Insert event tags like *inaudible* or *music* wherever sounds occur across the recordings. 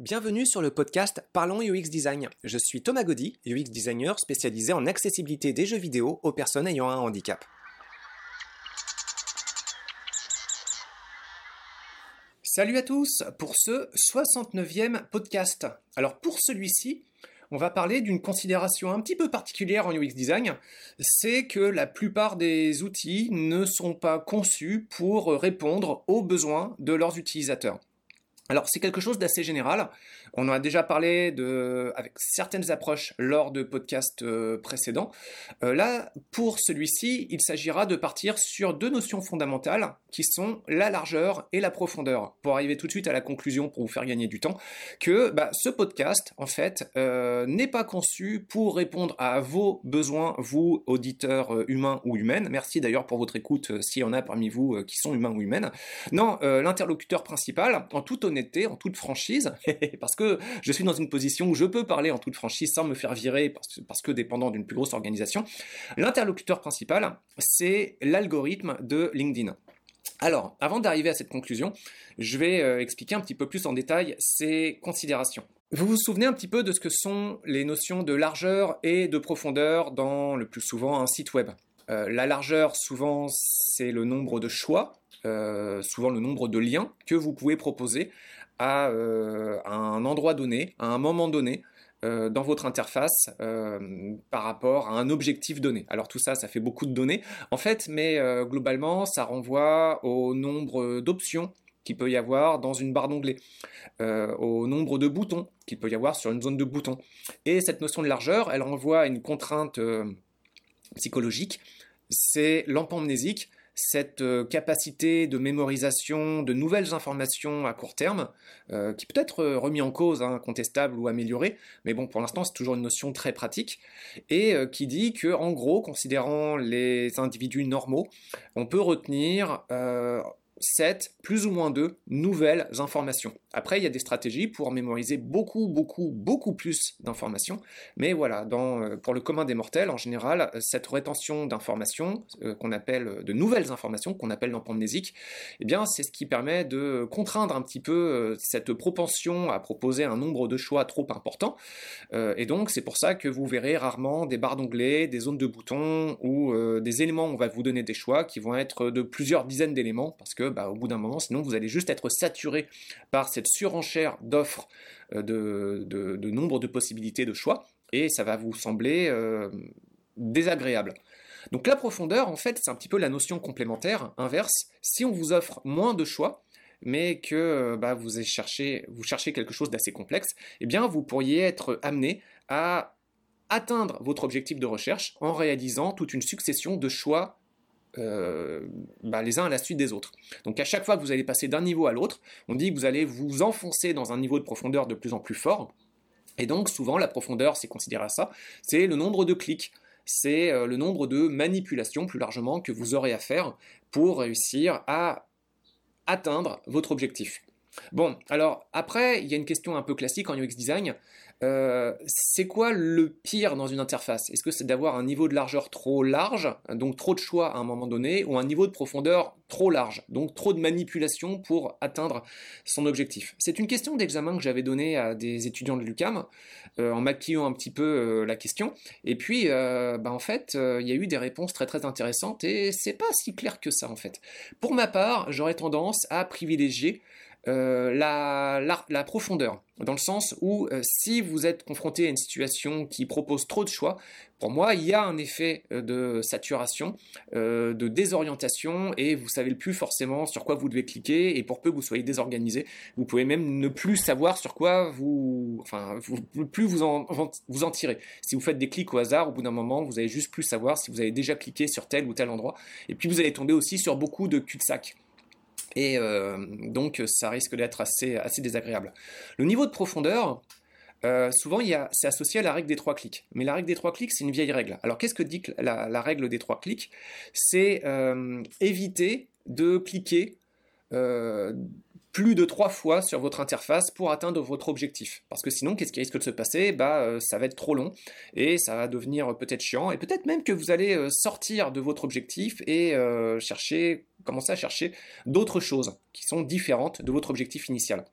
Bienvenue sur le podcast Parlons UX Design. Je suis Thomas Gaudy, UX designer spécialisé en accessibilité des jeux vidéo aux personnes ayant un handicap. Salut à tous pour ce 69e podcast. Alors pour celui-ci, on va parler d'une considération un petit peu particulière en UX design, c'est que la plupart des outils ne sont pas conçus pour répondre aux besoins de leurs utilisateurs. Alors c'est quelque chose d'assez général. On en a déjà parlé avec certaines approches lors de podcasts euh, précédents. Euh, là, pour celui-ci, il s'agira de partir sur deux notions fondamentales qui sont la largeur et la profondeur. Pour arriver tout de suite à la conclusion, pour vous faire gagner du temps, que bah, ce podcast, en fait, euh, n'est pas conçu pour répondre à vos besoins, vous, auditeurs humains ou humaines. Merci d'ailleurs pour votre écoute, s'il y en a parmi vous qui sont humains ou humaines. Non, l'interlocuteur principal, en toute honnêteté, en toute franchise, *laughs* parce que je suis dans une position où je peux parler en toute franchise sans me faire virer parce, que dépendant d'une plus grosse organisation. L'interlocuteur principal, c'est l'algorithme de LinkedIn. Alors, avant d'arriver à cette conclusion, je vais euh, expliquer un petit peu plus en détail ces considérations. Vous vous souvenez un petit peu de ce que sont les notions de largeur et de profondeur dans le plus souvent un site web? Euh, la largeur, souvent, c'est le nombre de choix, euh, souvent le nombre de liens que vous pouvez proposer euh, à, un endroit donné, à un moment donné, euh, dans votre interface euh, par rapport à un objectif donné. Alors tout ça, ça fait beaucoup de données en fait, mais globalement, ça renvoie au nombre d'options qu'il peut y avoir dans une barre d'onglet, au nombre de boutons qu'il peut y avoir sur une zone de boutons. Et cette notion de largeur, elle renvoie à une contrainte psychologique, c'est l'empamnésique, cette euh, capacité de mémorisation de nouvelles informations à court terme, euh, qui peut être euh, remis en cause, hein, contestable ou amélioré, mais bon, pour l'instant, c'est toujours une notion très pratique, et qui dit que, en gros, considérant les individus normaux, on peut retenir 7, plus ou moins 2 nouvelles informations. Après, il y a des stratégies pour mémoriser beaucoup, beaucoup, beaucoup plus d'informations. Mais voilà, euh, pour le commun des mortels, en général, cette rétention d'informations, euh, qu'on appelle de nouvelles informations, qu'on appelle l'empamnésique, eh bien, c'est ce qui permet de contraindre un petit peu euh, cette propension à proposer un nombre de choix trop important. et donc, c'est pour ça que vous verrez rarement des barres d'onglets, des zones de boutons ou des éléments où on va vous donner des choix qui vont être de plusieurs dizaines d'éléments parce que bah, au bout d'un moment, sinon vous allez juste être saturé par cette surenchère d'offres euh, de, nombre de possibilités de choix, et ça va vous sembler euh, désagréable. Donc la profondeur, en fait, c'est un petit peu la notion complémentaire, inverse. Si on vous offre moins de choix, mais que euh, bah, vous, cherchez, vous cherchez quelque chose d'assez complexe, eh bien vous pourriez être amené à atteindre votre objectif de recherche en réalisant toute une succession de choix euh, bah, les uns à la suite des autres. Donc à chaque fois que vous allez passer d'un niveau à l'autre, on dit que vous allez vous enfoncer dans un niveau de profondeur de plus en plus fort. Et donc souvent la profondeur, c'est considéré à ça, c'est le nombre de clics, c'est euh, le nombre de manipulations plus largement que vous aurez à faire pour réussir à atteindre votre objectif. Bon, alors après, il y a une question un peu classique en UX design, euh, c'est quoi le pire dans une interface? Est-ce que c'est d'avoir un niveau de largeur trop large, donc trop de choix à un moment donné, ou un niveau de profondeur trop large, donc trop de manipulation pour atteindre son objectif? C'est une question d'examen que j'avais donnée à des étudiants de l'UCAM, euh, en maquillant un petit peu euh, la question, et puis bah, en fait, il y a eu des réponses très très intéressantes, et c'est pas si clair que ça en fait. Pour ma part, j'aurais tendance à privilégier euh, la, la, profondeur, dans le sens où euh, si vous êtes confronté à une situation qui propose trop de choix, pour moi, il y a un effet euh, de saturation, de désorientation, et vous savez plus forcément sur quoi vous devez cliquer, et pour peu que vous soyez désorganisé, vous pouvez même ne plus savoir sur quoi vous, enfin, vous, plus vous en, vous en tirez. Si vous faites des clics au hasard, au bout d'un moment, vous allez juste plus savoir si vous avez déjà cliqué sur tel ou tel endroit, et puis vous allez tomber aussi sur beaucoup de cul-de-sac. Et euh, donc ça risque d'être assez, désagréable. Le niveau de profondeur, euh, souvent c'est associé à la règle des trois clics. Mais la règle des trois clics, c'est une vieille règle. Alors qu'est-ce que dit la, règle des trois clics? C'est euh, éviter de cliquer plus de trois fois sur votre interface pour atteindre votre objectif. Parce que sinon, qu'est-ce qui risque de se passer? Bah, ça va être trop long et ça va devenir peut-être chiant et peut-être même que vous allez sortir de votre objectif et chercher, commencer à chercher d'autres choses qui sont différentes de votre objectif initial.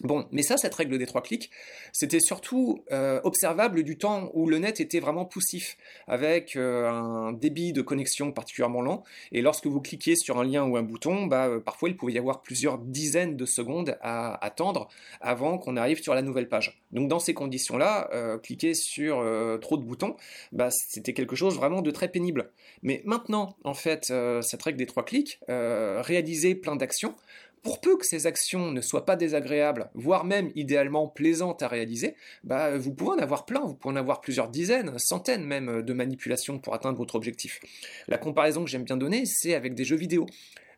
Bon, mais ça, cette règle des trois clics, c'était surtout euh, observable du temps où le net était vraiment poussif, avec euh, un débit de connexion particulièrement lent, et lorsque vous cliquez sur un lien ou un bouton, bah, euh, parfois il pouvait y avoir plusieurs dizaines de secondes à attendre avant qu'on arrive sur la nouvelle page. Donc dans ces conditions-là, cliquer sur trop de boutons, bah, c'était quelque chose vraiment de très pénible. Mais maintenant, en fait, cette règle des trois clics, réaliser plein d'actions, pour peu que ces actions ne soient pas désagréables, voire même idéalement plaisantes à réaliser, bah, vous pouvez en avoir plein, vous pouvez en avoir plusieurs dizaines, centaines même de manipulations pour atteindre votre objectif. La comparaison que j'aime bien donner, c'est avec des jeux vidéo.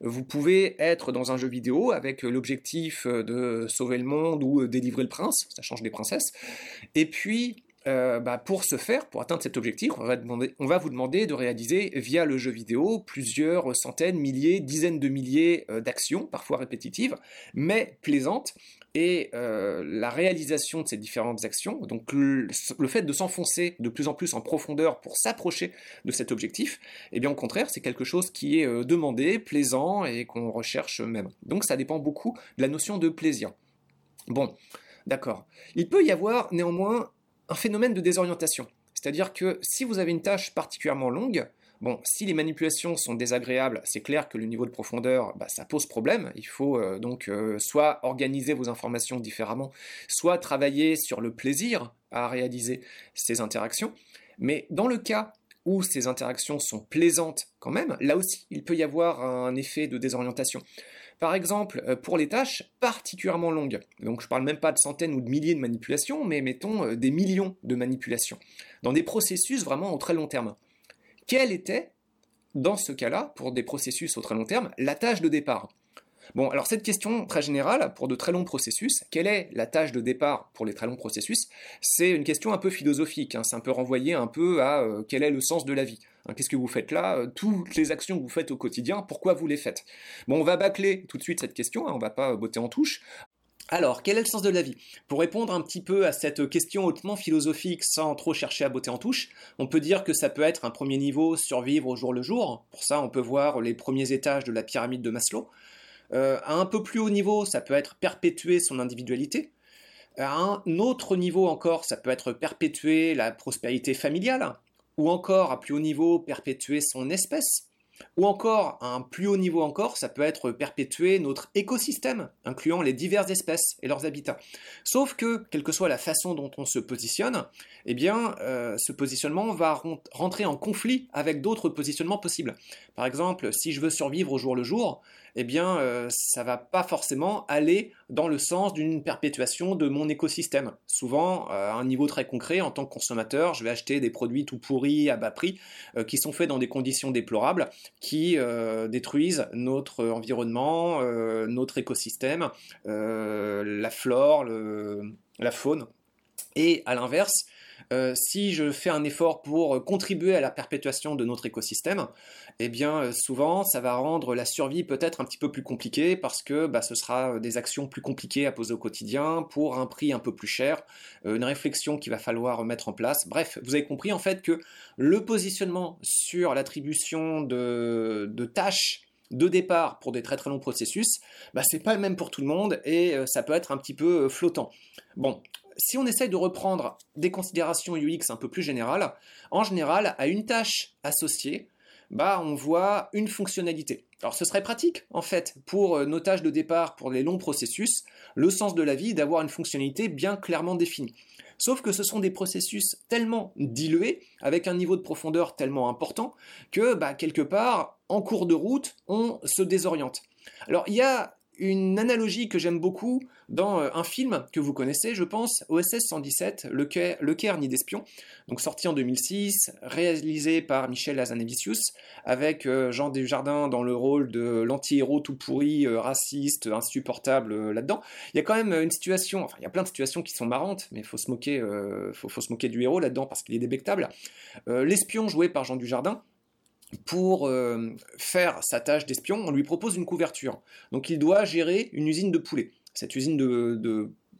Vous pouvez être dans un jeu vidéo avec l'objectif de sauver le monde ou délivrer le prince, ça change des princesses, et puis euh, bah, pour ce faire, pour atteindre cet objectif, on va, vous demander de réaliser via le jeu vidéo plusieurs centaines, milliers, dizaines de milliers euh, d'actions, parfois répétitives, mais plaisantes. Et euh, la réalisation de ces différentes actions, donc le, fait de s'enfoncer de plus en plus en profondeur pour s'approcher de cet objectif, eh bien au contraire, c'est quelque chose qui est demandé, plaisant et qu'on recherche même. Donc ça dépend beaucoup de la notion de plaisir. Bon, d'accord. Il peut y avoir néanmoins un phénomène de désorientation. C'est-à-dire que si vous avez une tâche particulièrement longue, si les manipulations sont désagréables, c'est clair que le niveau de profondeur, bah, ça pose problème. Il faut euh, donc euh, soit organiser vos informations différemment, soit travailler sur le plaisir à réaliser ces interactions. Mais dans le cas où ces interactions sont plaisantes quand même, là aussi, il peut y avoir un effet de désorientation. Par exemple, euh, pour les tâches particulièrement longues, donc je ne parle même pas de centaines ou de milliers de manipulations, mais mettons euh, des millions de manipulations, dans des processus vraiment au très long terme. Quelle était, dans ce cas-là, pour des processus au très long terme, la tâche de départ? Bon, alors cette question très générale, pour de très longs processus, quelle est la tâche de départ pour les très longs processus? C'est une question un peu philosophique, hein. c'est un peu renvoyé un peu à euh, quel est le sens de la vie. Hein. Qu'est-ce que vous faites là? Euh, Toutes les actions que vous faites au quotidien, pourquoi vous les faites? Bon, on va bâcler tout de suite cette question, hein, on va pas botter en touche. Alors, quel est le sens de la vie? Pour répondre un petit peu à cette question hautement philosophique sans trop chercher à botter en touche, on peut dire que ça peut être un premier niveau, survivre au jour le jour. Pour ça, on peut voir les premiers étages de la pyramide de Maslow. Euh, à un peu plus haut niveau, ça peut être perpétuer son individualité. À un autre niveau encore, ça peut être perpétuer la prospérité familiale. Ou encore, à plus haut niveau, perpétuer son espèce. Ou encore, à un plus haut niveau encore, ça peut être perpétuer notre écosystème, incluant les diverses espèces et leurs habitats. Sauf que, quelle que soit la façon dont on se positionne, eh bien, euh, ce positionnement va rentrer en conflit avec d'autres positionnements possibles. Par exemple, si je veux survivre au jour le jour, eh bien, euh, ça va pas forcément aller dans le sens d'une perpétuation de mon écosystème. Souvent, euh, à un niveau très concret, en tant que consommateur, je vais acheter des produits tout pourris à bas prix, qui sont faits dans des conditions déplorables, qui détruisent notre environnement, notre écosystème, la flore, la faune. Et à l'inverse, euh, si je fais un effort pour contribuer à la perpétuation de notre écosystème, eh bien euh, souvent ça va rendre la survie peut-être un petit peu plus compliquée parce que bah, ce sera des actions plus compliquées à poser au quotidien pour un prix un peu plus cher, euh, une réflexion qu'il va falloir mettre en place. Bref, vous avez compris en fait que le positionnement sur l'attribution de, tâches de départ pour des très très longs processus, bah, c'est pas le même pour tout le monde et ça peut être un petit peu flottant. Bon, si on essaye de reprendre des considérations UX un peu plus générales, en général, à une tâche associée, bah, on voit une fonctionnalité. Alors ce serait pratique, en fait, pour euh, nos tâches de départ, pour les longs processus, le sens de la vie d'avoir une fonctionnalité bien clairement définie. Sauf que ce sont des processus tellement dilués, avec un niveau de profondeur tellement important, que bah, quelque part, en cours de route, on se désoriente. Alors il y a une analogie que j'aime beaucoup dans euh, un film que vous connaissez, je pense, OSS 117, Le, Caire, ni d'espion, donc sorti en 2006, réalisé par Michel Hazanavicius, avec euh, Jean Desjardins dans le rôle de l'anti-héros tout pourri, euh, raciste, insupportable là-dedans. Il y a quand même une situation, enfin il y a plein de situations qui sont marrantes, mais faut se moquer, faut, se moquer du héros là-dedans parce qu'il est débectable. L'espion joué par Jean Dujardin, pour faire sa tâche d'espion, on lui propose une couverture. Donc il doit gérer une usine de poulets. Cette usine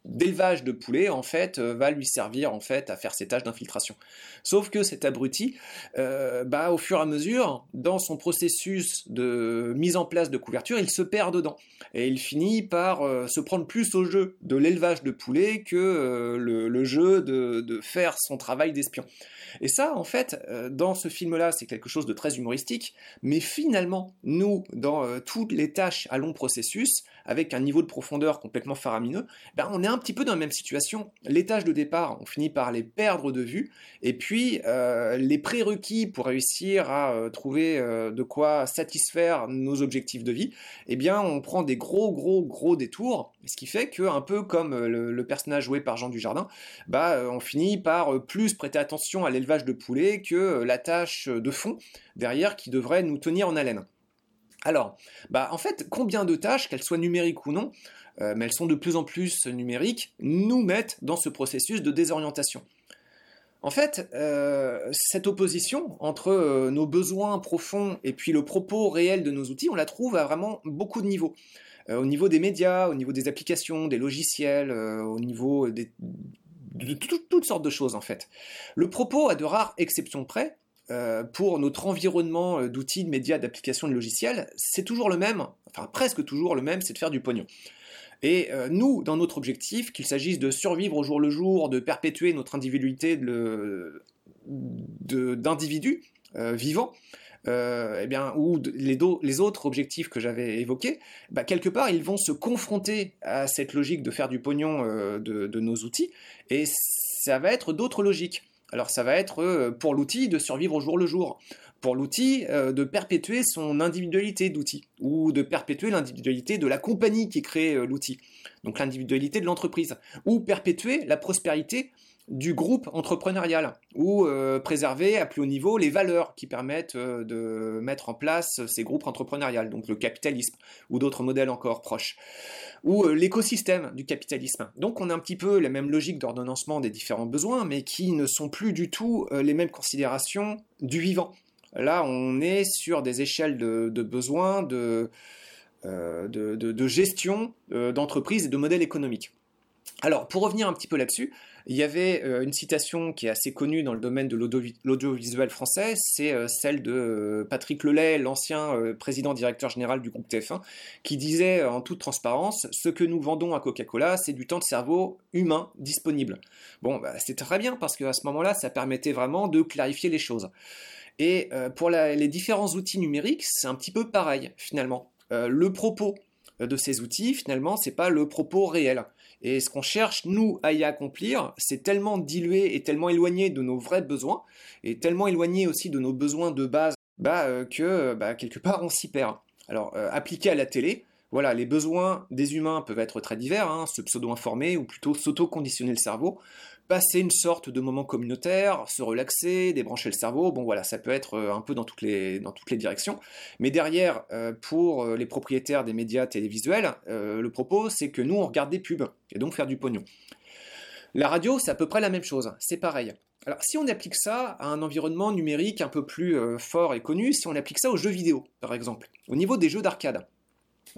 d'élevage de poulets en fait euh, va lui servir en fait à faire ses tâches d'infiltration. Sauf que cet abruti, euh, bah, au fur et à mesure, dans son processus de mise en place de couverture, il se perd dedans et il finit par euh, se prendre plus au jeu de l'élevage de poulets que le, jeu de, de, faire son travail d'espion. Et ça, en fait, dans ce film-là, c'est quelque chose de très humoristique, mais finalement, nous, dans toutes les tâches à long processus, avec un niveau de profondeur complètement faramineux, ben on est un petit peu dans la même situation. Les tâches de départ, on finit par les perdre de vue, et puis euh, les prérequis pour réussir à euh, trouver euh, de quoi satisfaire nos objectifs de vie, eh bien on prend des gros gros gros détours, ce qui fait que un peu comme le, personnage joué par Jean Dujardin, bah on finit par plus prêter attention à l'élevage de poulets que la tâche de fond derrière qui devrait nous tenir en haleine. Alors, bah en fait, combien de tâches, qu'elles soient numériques ou non, euh, mais elles sont de plus en plus numériques, nous mettent dans ce processus de désorientation en fait, euh, cette opposition entre euh, nos besoins profonds et puis le propos réel de nos outils, on la trouve à vraiment beaucoup de niveaux. au niveau des médias, au niveau des applications, des logiciels, au niveau de toutes sortes de choses en fait. Le propos, à de rares exceptions près, euh, pour notre environnement euh, d'outils, de médias, d'applications, de logiciels, c'est toujours le même, enfin presque toujours le même, c'est de faire du pognon. Et euh, nous, dans notre objectif, qu'il s'agisse de survivre au jour le jour, de perpétuer notre individualité d'individus vivants, eh bien, ou les, autres objectifs que j'avais évoqués, bah, quelque part, ils vont se confronter à cette logique de faire du pognon de, nos outils, et ça va être d'autres logiques. Alors ça va être euh, pour l'outil de survivre au jour le jour, pour l'outil euh, de perpétuer son individualité d'outil, ou de perpétuer l'individualité de la compagnie qui crée euh, l'outil, donc l'individualité de l'entreprise, ou perpétuer la prospérité du groupe entrepreneurial ou préserver à plus haut niveau les valeurs qui permettent de mettre en place ces groupes entrepreneuriaux, donc le capitalisme ou d'autres modèles encore proches ou euh, l'écosystème du capitalisme. Donc on a un petit peu la même logique d'ordonnancement des différents besoins, mais qui ne sont plus du tout euh, les mêmes considérations du vivant. Là, on est sur des échelles de, besoins, de, euh, de, gestion d'entreprise et de modèles économiques. Alors, pour revenir un petit peu là-dessus, il y avait euh, une citation qui est assez connue dans le domaine de l'audiovisuel français, c'est euh, celle de euh, Patrick Lelay, l'ancien président directeur général du groupe TF1, qui disait en toute transparence Ce que nous vendons à Coca-Cola, c'est du temps de cerveau humain disponible. Bon, bah, c'est très bien parce qu'à ce moment-là, ça permettait vraiment de clarifier les choses. Et pour les différents outils numériques, c'est un petit peu pareil finalement. le propos de ces outils, finalement, c'est pas le propos réel. Et ce qu'on cherche, nous, à y accomplir, c'est tellement dilué et tellement éloigné de nos vrais besoins, et tellement éloigné aussi de nos besoins de base, bah, euh, que bah, quelque part on s'y perd. Alors, euh, appliqué à la télé, voilà, les besoins des humains peuvent être très divers, hein, se pseudo-informer ou plutôt s'auto-conditionner le cerveau passer une sorte de moment communautaire, se relaxer, débrancher le cerveau. Bon voilà, ça peut être euh, un peu dans toutes les, directions. Mais derrière, euh, pour euh, les propriétaires des médias télévisuels, le propos, c'est que nous, on regarde des pubs, et donc faire du pognon. La radio, c'est à peu près la même chose, c'est pareil. Alors si on applique ça à un environnement numérique un peu plus fort et connu, si on applique ça aux jeux vidéo, par exemple, au niveau des jeux d'arcade,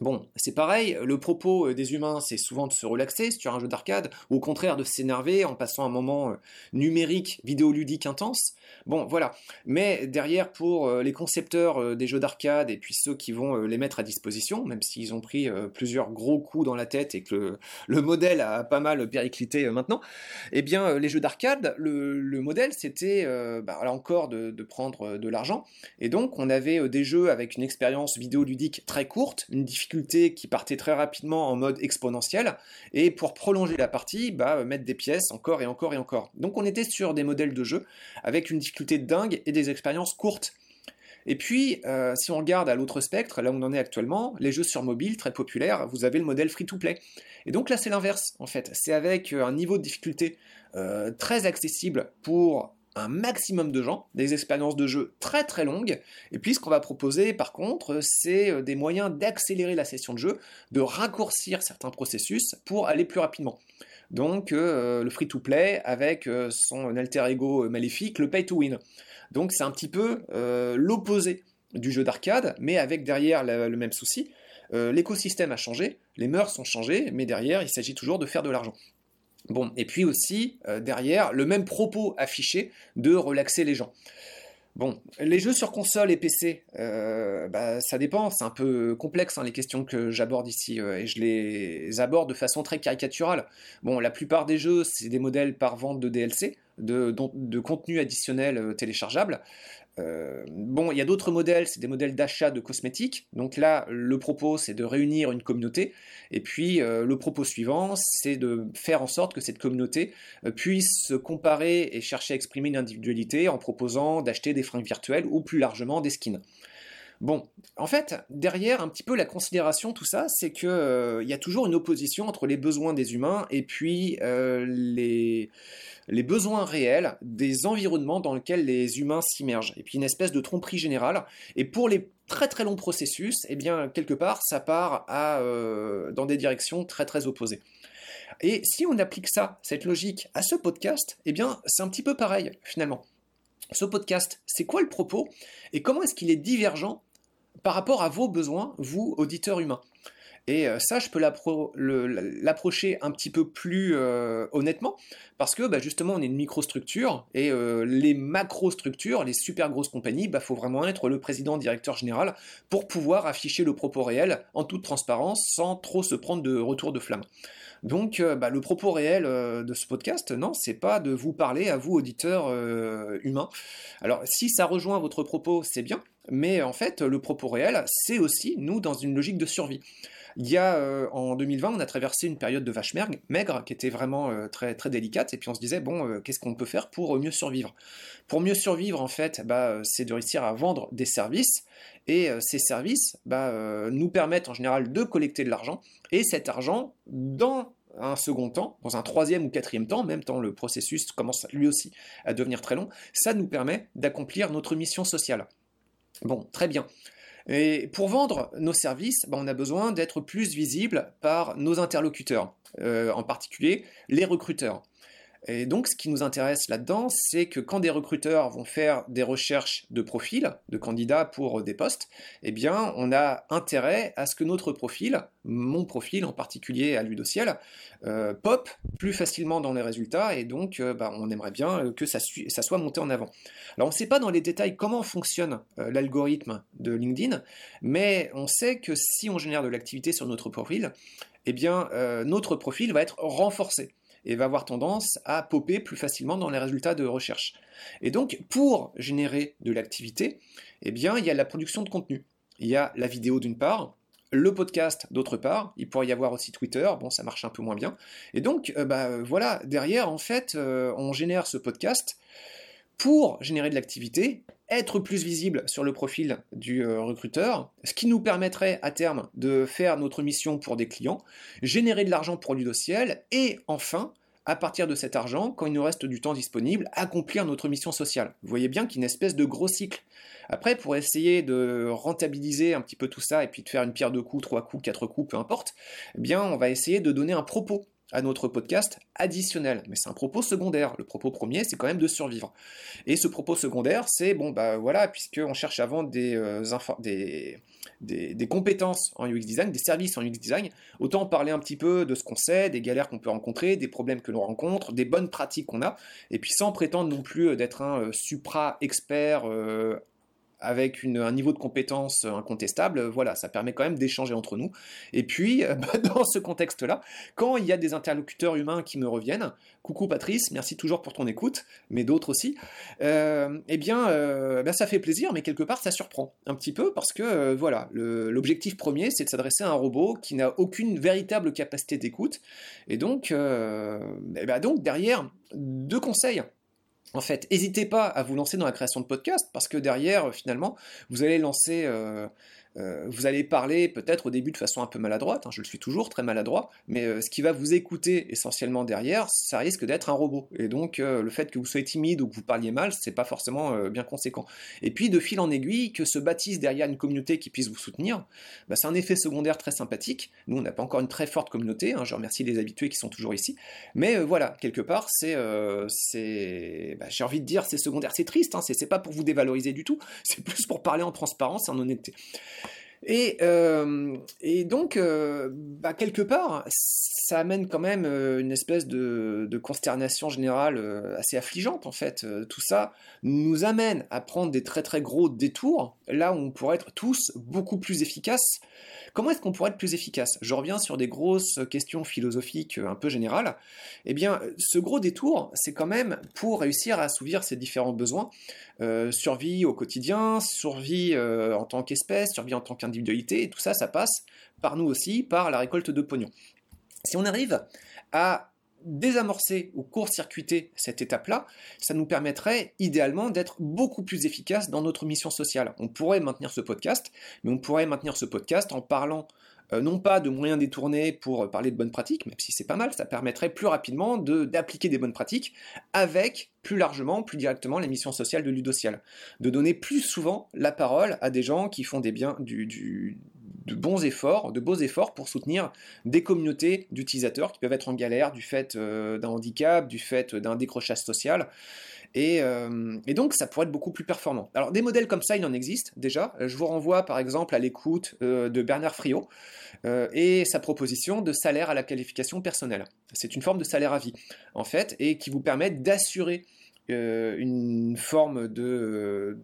Bon, c'est pareil, le propos euh, des humains, c'est souvent de se relaxer sur un jeu d'arcade, ou au contraire de s'énerver en passant un moment euh, numérique, vidéoludique intense. Bon, voilà. Mais derrière, pour euh, les concepteurs des jeux d'arcade et puis ceux qui vont les mettre à disposition, même s'ils ont pris plusieurs gros coups dans la tête et que le, modèle a pas mal périclité maintenant, eh bien, les jeux d'arcade, le, modèle, c'était, bah, là encore, de, de prendre de l'argent. Et donc, on avait des jeux avec une expérience vidéoludique très courte, une qui partait très rapidement en mode exponentiel, et pour prolonger la partie, bah, mettre des pièces encore et encore et encore. Donc on était sur des modèles de jeu avec une difficulté dingue et des expériences courtes. Et puis, euh, si on regarde à l'autre spectre, là où on en est actuellement, les jeux sur mobile très populaires, vous avez le modèle free-to-play. Et donc là, c'est l'inverse, en fait. C'est avec un niveau de difficulté euh, très accessible pour un maximum de gens, des expériences de jeu très très longues, et puis ce qu'on va proposer par contre, c'est euh, des moyens d'accélérer la session de jeu, de raccourcir certains processus pour aller plus rapidement. Donc euh, le free-to-play avec euh, son alter ego maléfique, le pay-to-win. Donc c'est un petit peu l'opposé du jeu d'arcade, mais avec derrière le même souci, l'écosystème a changé, les mœurs ont changé, mais derrière, il s'agit toujours de faire de l'argent. Bon, et puis aussi, derrière, le même propos affiché de relaxer les gens. Bon, les jeux sur console et PC, euh, bah, ça dépend, c'est un peu complexe hein, les questions que j'aborde ici, euh, et je les aborde de façon très caricaturale. Bon, la plupart des jeux, c'est des modèles par vente de DLC, de, contenu additionnel euh, téléchargeable. Euh, bon, il y a d'autres modèles, c'est des modèles d'achat de cosmétiques. Donc là, le propos, c'est de réunir une communauté. Et puis, euh, le propos suivant, c'est de faire en sorte que cette communauté euh, puisse se comparer et chercher à exprimer une individualité en proposant d'acheter des fringues virtuelles ou plus largement des skins. Bon, en fait, derrière un petit peu la considération, tout ça, c'est qu'il il y a toujours une opposition entre les besoins des humains et puis les les besoins réels des environnements dans lesquels les humains s'immergent. Et puis une espèce de tromperie générale. Et pour les très très longs processus, eh bien, quelque part, ça part euh, dans des directions très très opposées. Et si on applique ça, cette logique, à ce podcast, eh bien, c'est un petit peu pareil, finalement. Ce podcast, c'est quoi le propos? Et comment est-ce qu'il est divergent par rapport à vos besoins, vous, auditeurs humains et euh, ça, je peux l'approcher un petit peu plus euh, honnêtement, parce que bah, justement, on est une microstructure, et euh, les macrostructures, les super grosses compagnies, il bah, faut vraiment être le président, directeur général, pour pouvoir afficher le propos réel en toute transparence, sans trop se prendre de retour de flamme. Donc, bah, le propos réel de ce podcast, non, c'est pas de vous parler à vous, auditeurs humains. Alors, si ça rejoint votre propos, c'est bien, mais en fait, le propos réel, c'est aussi nous dans une logique de survie. Il y a, euh, en 2020, on a traversé une période de vache maigre qui était vraiment euh, très, très délicate, et puis on se disait, bon, euh, qu'est-ce qu'on peut faire pour mieux survivre? Pour mieux survivre, en fait, bah, c'est de réussir à vendre des services, et ces services bah, nous permettent en général de collecter de l'argent, et cet argent, dans un second temps, dans un troisième ou quatrième temps, même temps le processus commence lui aussi à devenir très long, ça nous permet d'accomplir notre mission sociale. Bon, très bien. Et pour vendre nos services, ben, on a besoin d'être plus visible par nos interlocuteurs, euh, en particulier les recruteurs. Et donc, ce qui nous intéresse là-dedans, c'est que quand des recruteurs vont faire des recherches de profils, de candidats pour des postes, eh bien, on a intérêt à ce que notre profil, mon profil en particulier à Ludociel, euh, pop plus facilement dans les résultats, et donc, euh, bah, on aimerait bien que ça, soit monté en avant. Alors, on ne sait pas dans les détails comment fonctionne euh, l'algorithme de LinkedIn, mais on sait que si on génère de l'activité sur notre profil, eh bien, notre profil va être renforcé et va avoir tendance à popper plus facilement dans les résultats de recherche. Et donc, pour générer de l'activité, eh bien, il y a la production de contenu. Il y a la vidéo d'une part, le podcast d'autre part, il pourrait y avoir aussi Twitter, bon ça marche un peu moins bien. Et donc euh, bah, voilà, derrière en fait euh, on génère ce podcast pour générer de l'activité, être plus visible sur le profil du euh, recruteur, ce qui nous permettrait à terme de faire notre mission pour des clients, générer de l'argent pour Ludociel, et enfin, à partir de cet argent, quand il nous reste du temps disponible, accomplir notre mission sociale. Vous voyez bien qu'il y a une espèce de gros cycle. Après, pour essayer de rentabiliser un petit peu tout ça et puis de faire une pierre de coups, trois coups, quatre coups, peu importe, eh bien, on va essayer de donner un propos à notre podcast additionnel. Mais c'est un propos secondaire. Le propos premier, c'est quand même de survivre. Et ce propos secondaire, c'est, bon, bah voilà, puisqu'on cherche à vendre des, euh, des, des, compétences en UX design, des services en UX design, autant parler un petit peu de ce qu'on sait, des galères qu'on peut rencontrer, des problèmes que l'on rencontre, des bonnes pratiques qu'on a, et puis sans prétendre non plus d'être un euh, supra-expert euh, avec un niveau de compétence incontestable, voilà, ça permet quand même d'échanger entre nous. Et puis, *laughs* bah, dans ce contexte-là, quand il y a des interlocuteurs humains qui me reviennent, coucou Patrice, merci toujours pour ton écoute, mais d'autres aussi, euh, eh bien, euh, bah, ça fait plaisir, mais quelque part, ça surprend un petit peu parce que, euh, voilà, l'objectif premier, c'est de s'adresser à un robot qui n'a aucune véritable capacité d'écoute. Et donc, eh ben, donc, derrière, deux conseils en fait, n'hésitez pas à vous lancer dans la création de podcasts parce que derrière, finalement, vous allez lancer euh, euh, vous allez parler peut-être au début de façon un peu maladroite, hein, je le suis toujours très maladroit, mais euh, ce qui va vous écouter essentiellement derrière, ça risque d'être un robot. Et donc euh, le fait que vous soyez timide ou que vous parliez mal, c'est pas forcément bien conséquent. Et puis de fil en aiguille, que se bâtisse derrière une communauté qui puisse vous soutenir, bah, c'est un effet secondaire très sympathique. Nous, on n'a pas encore une très forte communauté, hein, je remercie les habitués qui sont toujours ici, mais voilà, quelque part, c'est, bah, j'ai envie de dire, c'est secondaire, c'est triste, hein, c'est pas pour vous dévaloriser du tout, *laughs* c'est plus pour parler en transparence et en honnêteté. Et, euh, et donc, euh, bah, quelque part, ça amène quand même euh, une espèce de, de consternation générale assez affligeante, en fait. Tout ça nous amène à prendre des très très gros détours, là où on pourrait être tous beaucoup plus efficaces. Comment est-ce qu'on pourrait être plus efficace? Je reviens sur des grosses questions philosophiques un peu générales. Eh bien, ce gros détour, c'est quand même pour réussir à assouvir ces différents besoins, survie au quotidien, survie en tant qu'espèce, survie en tant qu'individu, individualité, et tout ça, ça passe par nous aussi, par la récolte de pognon. Si on arrive à désamorcer ou court-circuiter cette étape-là, ça nous permettrait idéalement d'être beaucoup plus efficace dans notre mission sociale. On pourrait maintenir ce podcast, mais on pourrait maintenir ce podcast en parlant non pas de moyens détournés pour parler de bonnes pratiques, même si c'est pas mal, ça permettrait plus rapidement d'appliquer des bonnes pratiques avec plus largement, plus directement les missions sociales de Ludocial. De donner plus souvent la parole à des gens qui font des biens, de bons efforts, de beaux efforts pour soutenir des communautés d'utilisateurs qui peuvent être en galère du fait euh, d'un handicap, du fait d'un décrochage social. Euh, et, donc, ça pourrait être beaucoup plus performant. Alors, des modèles comme ça, il en existe déjà. Je vous renvoie par exemple à l'écoute euh, de Bernard Friot euh, et sa proposition de salaire à la qualification personnelle. C'est une forme de salaire à vie, en fait, et qui vous permet d'assurer une forme de,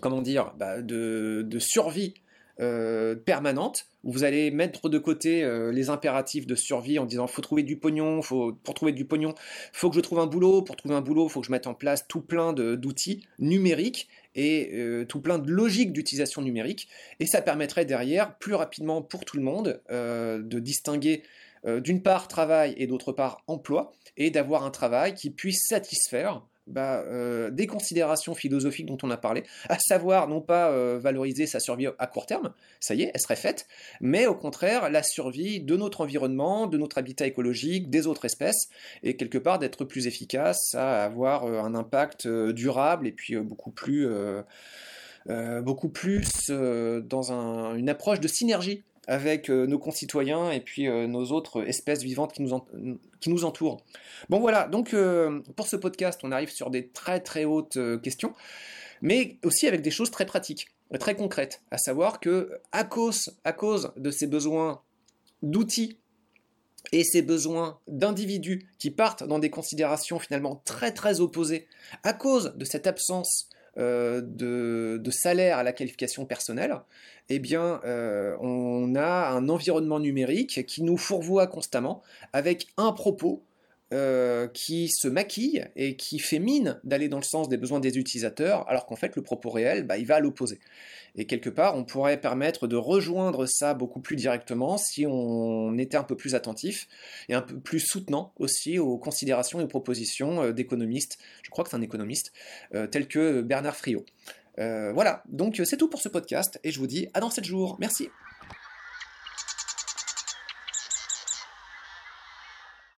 comment dire, bah, de, survie euh, permanente où vous allez mettre de côté euh, les impératifs de survie en disant faut trouver du pognon, faut, pour trouver du pognon, faut que je trouve un boulot, pour trouver un boulot, faut que je mette en place tout plein d'outils numériques et euh, tout plein de logiques d'utilisation numérique. Et ça permettrait derrière plus rapidement pour tout le monde de distinguer d'une part travail et d'autre part emploi et d'avoir un travail qui puisse satisfaire bah, euh, des considérations philosophiques dont on a parlé, à savoir non pas euh, valoriser sa survie à court terme, ça y est, elle serait faite, mais au contraire la survie de notre environnement, de notre habitat écologique, des autres espèces, et quelque part d'être plus efficace, à avoir euh, un impact durable et puis beaucoup plus, beaucoup plus dans une approche de synergie avec euh, nos concitoyens et puis euh, nos autres espèces vivantes qui nous, entourent. Bon voilà, donc euh, pour ce podcast, on arrive sur des très très hautes questions, mais aussi avec des choses très pratiques, très concrètes, à savoir que à cause de ces besoins d'outils et ces besoins d'individus qui partent dans des considérations finalement très très opposées, à cause de cette absence euh, de, salaire à la qualification personnelle, eh euh, on a un environnement numérique qui nous fourvoie constamment avec un propos euh, qui se maquille et qui fait mine d'aller dans le sens des besoins des utilisateurs, alors qu'en fait le propos réel, bah, il va à l'opposé. Et quelque part, on pourrait permettre de rejoindre ça beaucoup plus directement si on était un peu plus attentif et un peu plus soutenant aussi aux considérations et aux propositions euh, d'économistes, je crois que c'est un économiste, euh, tel que Bernard Friot. voilà, donc c'est tout pour ce podcast et je vous dis à dans 7 jours. Merci.